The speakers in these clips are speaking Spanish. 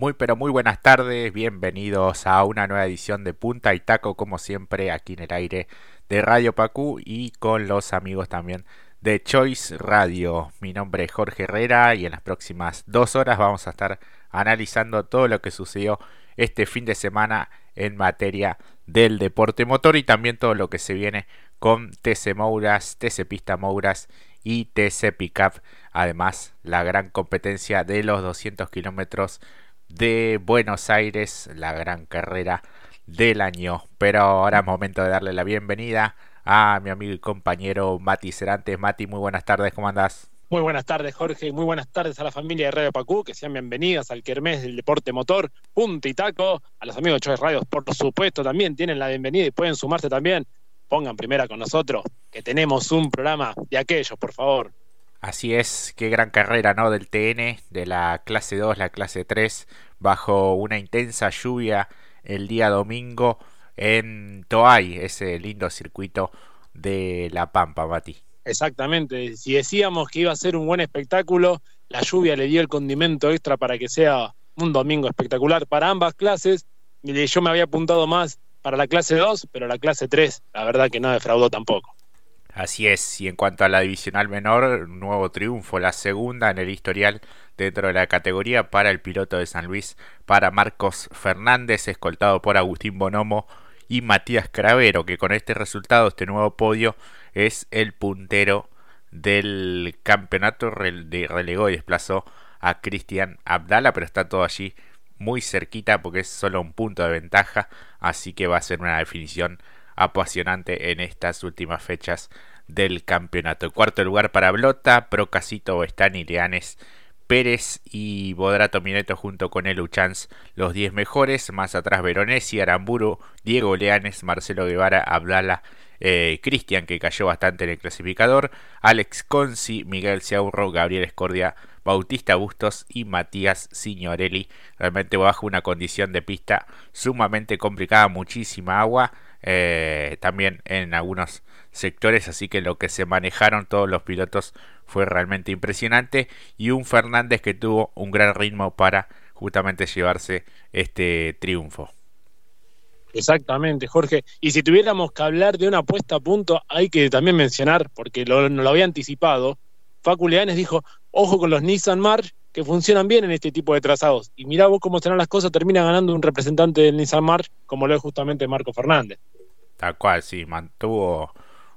Muy pero muy buenas tardes, bienvenidos a una nueva edición de Punta y Taco como siempre aquí en el aire de Radio Pacú y con los amigos también de Choice Radio. Mi nombre es Jorge Herrera y en las próximas dos horas vamos a estar analizando todo lo que sucedió este fin de semana en materia del deporte motor y también todo lo que se viene con TC Mouras, TC Pista Mouras y TC Pickup. Además, la gran competencia de los 200 kilómetros de Buenos Aires, la gran carrera del año. Pero ahora es momento de darle la bienvenida a mi amigo y compañero Mati Cerantes. Mati, muy buenas tardes, ¿cómo andás? Muy buenas tardes, Jorge, muy buenas tardes a la familia de Radio Pacú, que sean bienvenidas al Kermés del Deporte Motor, Punta y Taco, a los amigos de Choice Radio, por supuesto, también tienen la bienvenida y pueden sumarse también. Pongan primera con nosotros, que tenemos un programa de aquellos, por favor. Así es, qué gran carrera, ¿no? Del TN, de la clase 2, la clase 3, bajo una intensa lluvia el día domingo en Toay, ese lindo circuito de La Pampa, Mati. Exactamente, si decíamos que iba a ser un buen espectáculo, la lluvia le dio el condimento extra para que sea un domingo espectacular para ambas clases. Yo me había apuntado más para la clase 2, pero la clase 3, la verdad que no defraudó tampoco. Así es, y en cuanto a la divisional menor, nuevo triunfo, la segunda en el historial dentro de la categoría para el piloto de San Luis, para Marcos Fernández, escoltado por Agustín Bonomo y Matías Cravero, que con este resultado, este nuevo podio, es el puntero del campeonato, de relegó y desplazó a Cristian Abdala, pero está todo allí muy cerquita porque es solo un punto de ventaja, así que va a ser una definición apasionante en estas últimas fechas del campeonato. cuarto lugar para Blota, Procasito, Bestani, Leanes, Pérez y Bodrato Mineto junto con el Uchans los 10 mejores. Más atrás Veronesi, Aramburu, Diego Leanes, Marcelo Guevara, Abdala, eh, Cristian que cayó bastante en el clasificador, Alex Conci, Miguel Ciaurro, Gabriel Escordia, Bautista Bustos y Matías Signorelli. Realmente bajo una condición de pista sumamente complicada, muchísima agua. Eh, también en algunos sectores, así que lo que se manejaron todos los pilotos fue realmente impresionante y un Fernández que tuvo un gran ritmo para justamente llevarse este triunfo. Exactamente, Jorge. Y si tuviéramos que hablar de una puesta a punto, hay que también mencionar, porque lo, no lo había anticipado, Facu Leanes dijo, ojo con los Nissan March, que funcionan bien en este tipo de trazados. Y mirá vos cómo serán las cosas, termina ganando un representante del Nissan March, como lo es justamente Marco Fernández. Tal cual, sí, mantuvo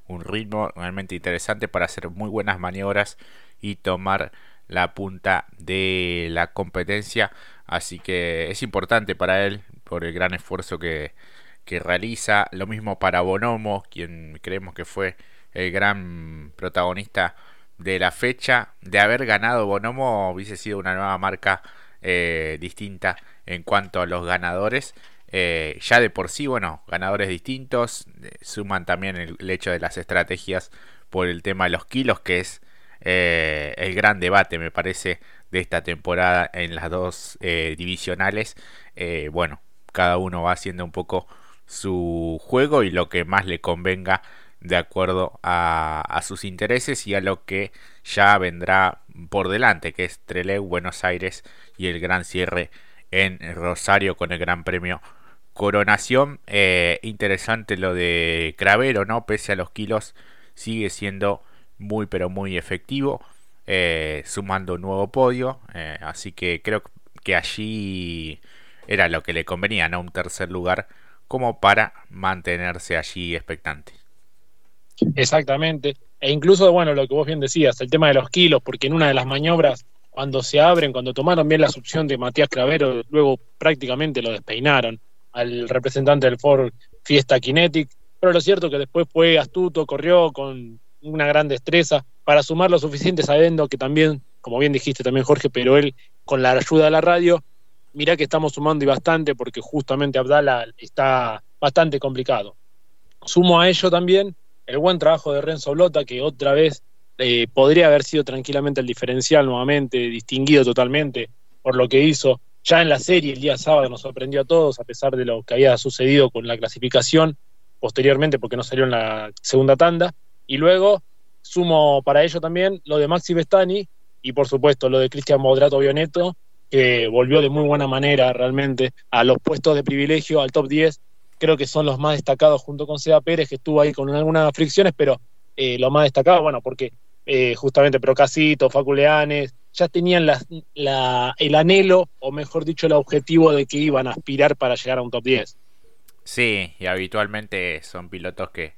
un ritmo realmente interesante para hacer muy buenas maniobras y tomar la punta de la competencia. Así que es importante para él por el gran esfuerzo que, que realiza. Lo mismo para Bonomo, quien creemos que fue el gran protagonista de la fecha. De haber ganado Bonomo hubiese sido una nueva marca eh, distinta en cuanto a los ganadores. Eh, ya de por sí, bueno, ganadores distintos, eh, suman también el, hecho de las estrategias por el tema de los kilos, que es el gran debate, me parece, de esta temporada en las dos divisionales. bueno, cada uno va haciendo un poco su juego y lo que más le convenga de acuerdo a, sus intereses y a lo que ya vendrá por delante, que es Trelew, Buenos Aires y el gran cierre en Rosario con el Gran Premio Coronación, eh, interesante lo de Cravero, ¿no? Pese a los kilos, sigue siendo muy, pero muy efectivo, eh, sumando un nuevo podio. Eh, así que creo que allí era lo que le convenía, ¿no? Un tercer lugar, como para mantenerse allí expectante. Exactamente. E incluso, bueno, lo que vos bien decías, el tema de los kilos, porque en una de las maniobras, cuando se abren, cuando tomaron bien la succión de Matías Cravero, luego prácticamente lo despeinaron al representante del Ford Fiesta Kinetic, pero lo cierto que después fue astuto, corrió con una gran destreza para sumar lo suficiente sabiendo que también, como bien dijiste también Jorge, pero él con la ayuda de la radio, mirá que estamos sumando y bastante porque justamente Abdala está bastante complicado. Sumo a ello también el buen trabajo de Renzo Blota, que otra vez eh, podría haber sido tranquilamente el diferencial nuevamente, distinguido totalmente por lo que hizo ya en la serie el día sábado nos sorprendió a todos, a pesar de lo que había sucedido con la clasificación posteriormente, porque no salió en la segunda tanda. Y luego sumo para ello también lo de Maxi Bestani y por supuesto lo de Cristian Modrato Bioneto, que volvió de muy buena manera realmente a los puestos de privilegio, al top 10. Creo que son los más destacados junto con Seda Pérez, que estuvo ahí con algunas fricciones, pero eh, lo más destacado, bueno, porque eh, justamente Procasito, Faculeanes, ya tenían el anhelo, o mejor dicho, el objetivo de que iban a aspirar para llegar a un top 10. Sí, y habitualmente son pilotos que,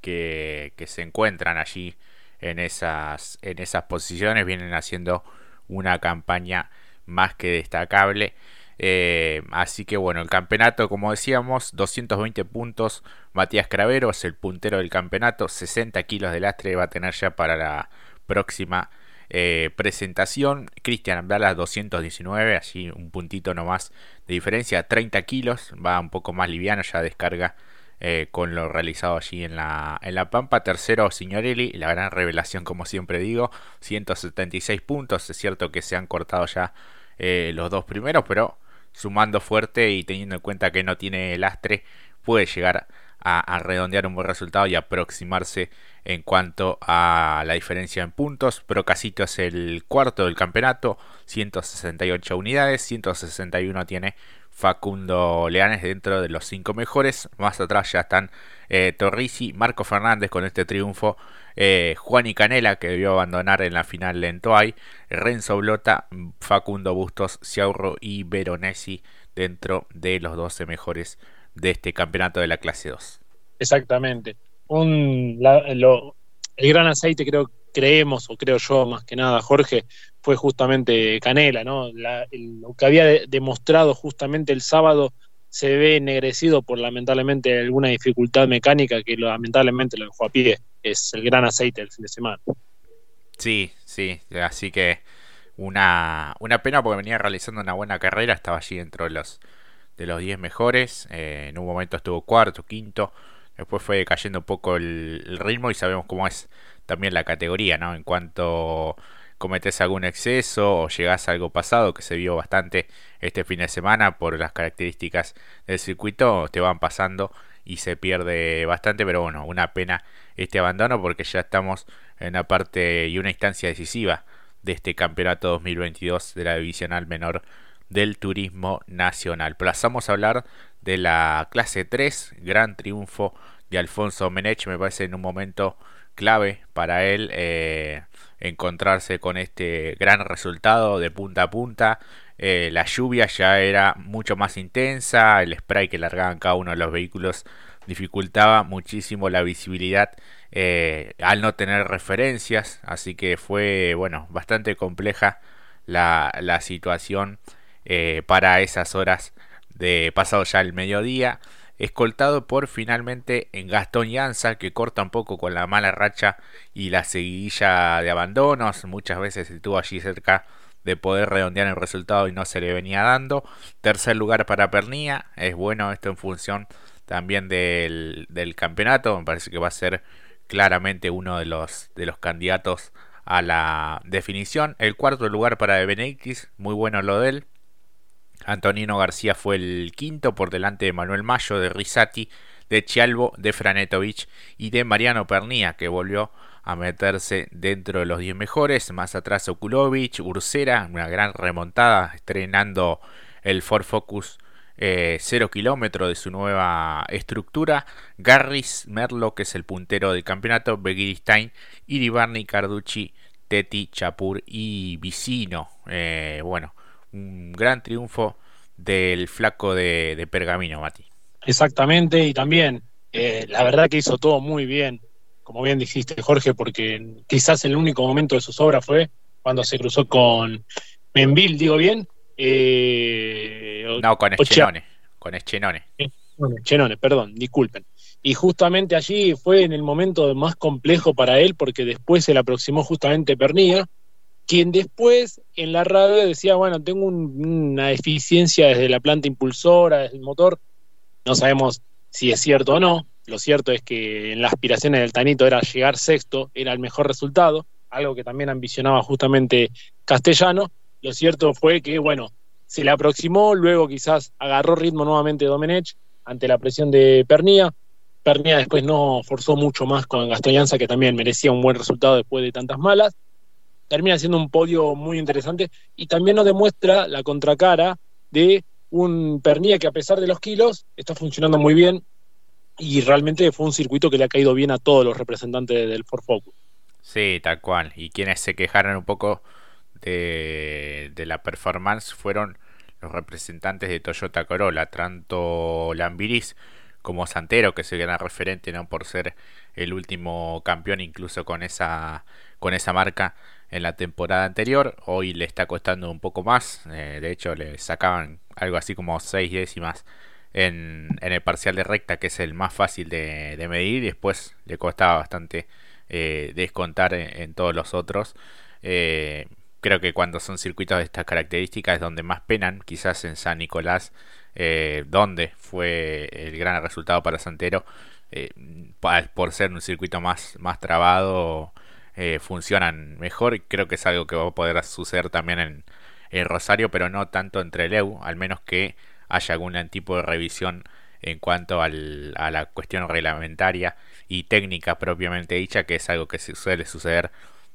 que, que se encuentran allí en esas, en esas posiciones, vienen haciendo una campaña más que destacable. Eh, así que bueno, el campeonato, como decíamos, 220 puntos. Matías Cravero es el puntero del campeonato. 60 kilos de lastre va a tener ya para la próxima eh, presentación. Cristian Abdala 219, allí un puntito nomás de diferencia. 30 kilos, va un poco más liviano, ya descarga eh, con lo realizado allí en la, en la Pampa. Tercero, Signorelli, la gran revelación, como siempre digo, 176 puntos. Es cierto que se han cortado ya eh, los dos primeros, pero sumando fuerte y teniendo en cuenta que no tiene lastre, puede llegar a, redondear un buen resultado y aproximarse en cuanto a la diferencia en puntos. Procasito es el cuarto del campeonato, 168 unidades, 161 tiene Facundo Leanes dentro de los cinco mejores. Más atrás ya están eh, Marco Fernández con este triunfo, eh, Juan y Canela que debió abandonar en la final en Toay, Renzo Blota, Facundo Bustos, Ciaurro y Veronesi dentro de los 12 mejores de este campeonato de la clase 2. Exactamente. Un, el gran aceite creo creemos, o creo yo más que nada, Jorge, fue justamente Canela, ¿no? lo que había demostrado justamente el sábado se ve ennegrecido por lamentablemente alguna dificultad mecánica que lamentablemente lo dejó a pie. Es el gran aceite del fin de semana. Sí, sí, así que una, una pena porque venía realizando una buena carrera, estaba allí dentro de los de los 10 mejores, eh, en un momento estuvo cuarto, quinto, después fue cayendo un poco el ritmo y sabemos cómo es también la categoría, ¿no? En cuanto cometes algún exceso o llegas a algo pasado que se vio bastante este fin de semana por las características del circuito, te van pasando y se pierde bastante, pero bueno, una pena este abandono porque ya estamos en una parte y una instancia decisiva de este campeonato 2022 de la divisional menor del turismo nacional. Pasamos a hablar de la clase 3, gran triunfo de Alfonso Menech, me parece en un momento clave para él eh, encontrarse con este gran resultado de punta a punta. Eh, la lluvia ya era mucho más intensa, el spray que largaban cada uno de los vehículos dificultaba muchísimo la visibilidad eh, al no tener referencias, así que fue bueno bastante compleja la, la situación para esas horas de pasado ya el mediodía escoltado por finalmente en Gastón Yanza, que corta un poco con la mala racha y la seguidilla de abandonos. Muchas veces estuvo allí cerca de poder redondear el resultado y no se le venía dando. Tercer lugar para Pernía, es bueno esto en función también del, del campeonato, me parece que va a ser claramente uno de los, de los candidatos a la definición. El cuarto lugar para Benedictis, muy bueno lo de él. Antonino García fue el quinto por delante de Manuel Mayo, de Risati, de Chialvo, de Franetovic y de Mariano Pernía, que volvió a meterse dentro de los 10 mejores. Más atrás Okulovic, Ursera, una gran remontada, estrenando el Ford Focus 0 eh, kilómetros de su nueva estructura. Garris Merlo, que es el puntero del campeonato. Begiristain, Iribarni, Carducci, Teti, Chapur y Vicino. Eh, bueno, un gran triunfo del flaco de, Pergamino, Mati. Exactamente, y también eh, la verdad que hizo todo muy bien, como bien dijiste Jorge, porque quizás el único momento de sus obras fue cuando se cruzó con Menville, digo bien. Eh, no, con Eschenone. Con Eschenone. Eschenone, perdón, disculpen. Y justamente allí fue en el momento más complejo para él, porque después se le aproximó justamente Pernilla, quien después en la radio decía, bueno, tengo una deficiencia desde la planta impulsora, desde el motor, no sabemos si es cierto o no, lo cierto es que en las aspiraciones del Tanito era llegar sexto, era el mejor resultado, algo que también ambicionaba justamente Castellano, lo cierto fue que, bueno, se le aproximó, luego quizás agarró ritmo nuevamente Domenech ante la presión de Pernía, Pernía después no forzó mucho más con Gastoyanza, que también merecía un buen resultado después de tantas malas, termina siendo un podio muy interesante y también nos demuestra la contracara de un Pernilla que a pesar de los kilos está funcionando muy bien y realmente fue un circuito que le ha caído bien a todos los representantes del Ford Focus. Sí, tal cual. Y quienes se quejaron un poco de, de la performance fueron los representantes de Toyota Corolla, tanto Lambiris como Santero, que se gran referente no por ser el último campeón incluso con esa con esa marca en la temporada anterior. Hoy le está costando un poco más. Eh, de hecho, le sacaban algo así como 6 décimas en, en, el parcial de recta, que es el más fácil de, medir. Y después le costaba bastante eh, descontar en, todos los otros. Eh, creo que cuando son circuitos de estas características es donde más penan. Quizás en San Nicolás, donde fue el gran resultado para Santero. por ser un circuito más, más trabado eh, funcionan mejor. Creo que es algo que va a poder suceder también en, Rosario, pero no tanto entre el EU, al menos que haya algún tipo de revisión en cuanto a la cuestión reglamentaria y técnica propiamente dicha, que es algo que suele suceder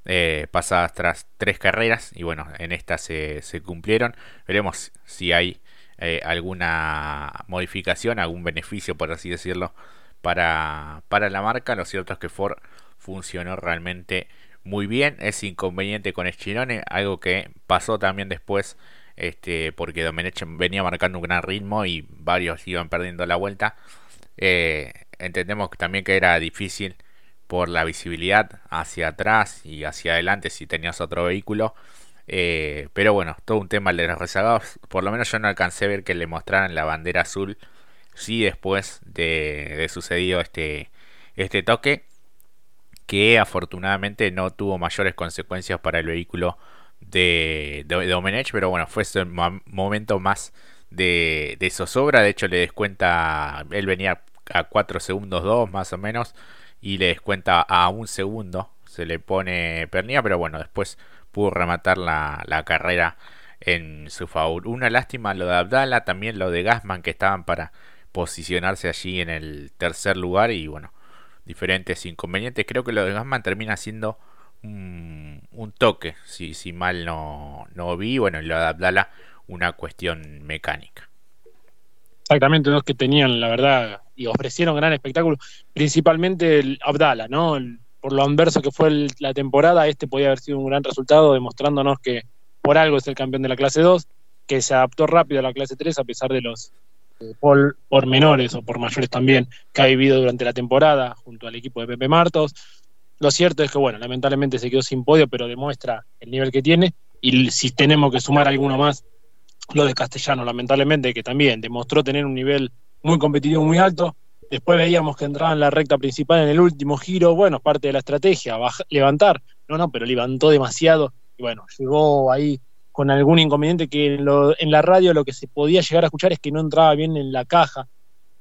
eh, pasadas tras tres carreras y bueno, en esta se, cumplieron. Veremos si hay eh, alguna modificación, algún beneficio, por así decirlo, para, para la marca. Lo cierto es que Ford funcionó realmente muy bien. Es inconveniente con Schirone, algo que pasó también después, este, porque Domenech venía marcando un gran ritmo y varios iban perdiendo la vuelta. Eh, entendemos también que era difícil por la visibilidad hacia atrás y hacia adelante si tenías otro vehículo. Eh, pero bueno, todo un tema de los rezagados. Por lo menos yo no alcancé a ver que le mostraran la bandera azul. Sí, después de, de sucedido este, este toque que afortunadamente no tuvo mayores consecuencias para el vehículo de, de, pero bueno, fue ese momento más de, de, zozobra, de hecho le descuenta, él venía a 4 segundos 2 más o menos, y le descuenta a un segundo, se le pone pernilla, pero bueno, después pudo rematar la, carrera en su favor. Una lástima lo de Abdala, también lo de Gasman que estaban para posicionarse allí en el tercer lugar y bueno, diferentes inconvenientes. Creo que lo de Gasman termina siendo un, toque, si, si mal no, no vi. Bueno, lo de Abdala, una cuestión mecánica. Exactamente, dos que tenían, la verdad, y ofrecieron gran espectáculo, principalmente el Abdala, ¿no? Por lo anverso que fue la temporada, este podía haber sido un gran resultado, demostrándonos que por algo es el campeón de la clase 2, que se adaptó rápido a la clase 3 a pesar de los por, por, menores o por mayores también que ha vivido durante la temporada junto al equipo de Pepe Martos. Lo cierto es que, bueno, lamentablemente se quedó sin podio, pero demuestra el nivel que tiene. Y si tenemos que sumar alguno más, lo de Castellano, lamentablemente, que también demostró tener un nivel muy competitivo, muy alto. Después veíamos que entraba en la recta principal en el último giro. Bueno, parte de la estrategia, levantar. No, no, pero levantó demasiado. Y bueno, llegó ahí con algún inconveniente que en, la radio lo que se podía llegar a escuchar es que no entraba bien en la caja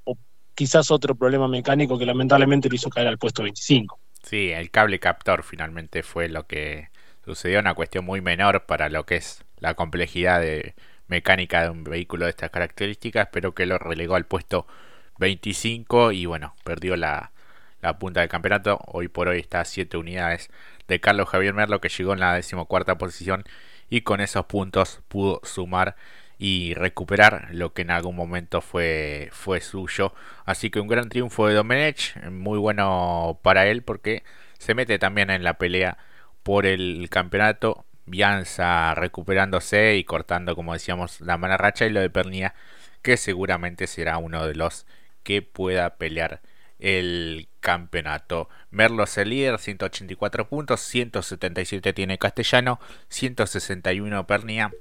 o quizás otro problema mecánico que lamentablemente le hizo caer al puesto 25. Sí, el cable captor finalmente fue lo que sucedió, una cuestión muy menor para lo que es la complejidad de mecánica de un vehículo de estas características, pero que lo relegó al puesto 25 y bueno, perdió la, la punta del campeonato. Hoy por hoy está a 7 unidades de Carlos Javier Merlo que llegó en la decimocuarta posición y con esos puntos pudo sumar y recuperar lo que en algún momento fue, fue suyo. Así que un gran triunfo de Domenech, muy bueno para él porque se mete también en la pelea por el campeonato. Bianza recuperándose y cortando, como decíamos, la mala racha y lo de Pernia, que seguramente será uno de los que pueda pelear el campeonato. Merlos el líder, 184 puntos, 177 tiene Castellano, 161 Pernia,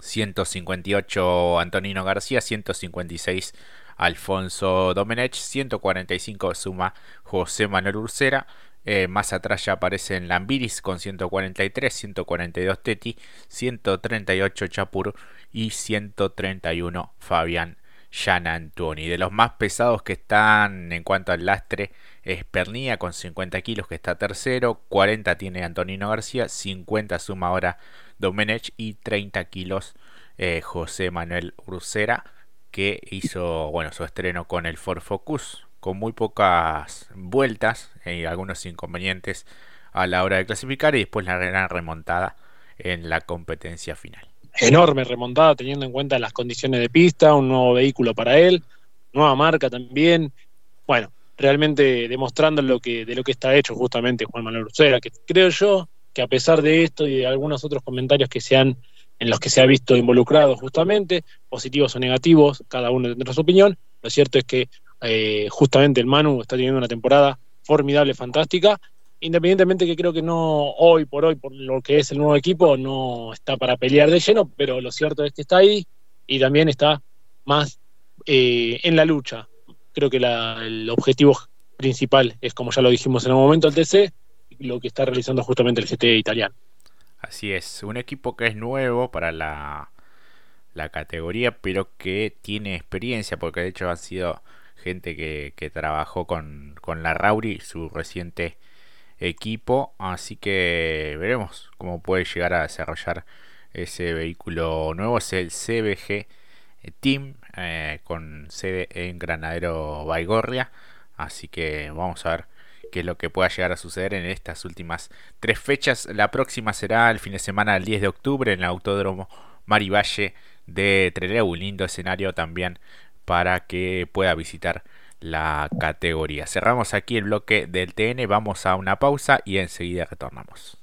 158 Antonino García, 156 Alfonso Domenech, 145 suma José Manuel Ursera. Eh, más atrás ya aparecen Lambiris con 143, 142 Teti, 138 Chapur y 131 Fabián De los más pesados que están en cuanto al lastre es Pernilla con 50 kilos que está tercero, 40 tiene Antonino García, 50 suma ahora Domenech y 30 kilos eh, José Manuel Ursera que hizo bueno su estreno con el Ford Focus con muy pocas vueltas y algunos inconvenientes a la hora de clasificar y después la gran remontada en la competencia final. Enorme remontada teniendo en cuenta las condiciones de pista, un nuevo vehículo para él, nueva marca también. Bueno, realmente demostrando lo que, de lo que está hecho justamente Juan Manuel Lucera, que creo yo que a pesar de esto y de algunos otros comentarios que se han, en los que se ha visto involucrado justamente, positivos o negativos, cada uno tendrá su opinión, lo cierto es que eh, justamente el Manu está teniendo una temporada formidable, fantástica, independientemente que creo que no hoy por hoy, por lo que es el nuevo equipo, no está para pelear de lleno, pero lo cierto es que está ahí y también está más eh, en la lucha. Creo que el objetivo principal es, como ya lo dijimos en un momento, el TC, lo que está realizando justamente el GT italiano. Así es, un equipo que es nuevo para la, la categoría, pero que tiene experiencia, porque de hecho han sido gente que, que trabajó con, con la Rauri, su reciente equipo, así que veremos cómo puede llegar a desarrollar ese vehículo nuevo, es el CBG Team, eh, con sede en Granadero Baigorria, así que vamos a ver qué es lo que pueda llegar a suceder en estas últimas tres fechas. La próxima será el fin de semana del 10 de octubre en el Autódromo Marivalle de Trelew, un lindo escenario también para que pueda visitar la categoría. Cerramos aquí el bloque del TN, vamos a una pausa y enseguida retornamos.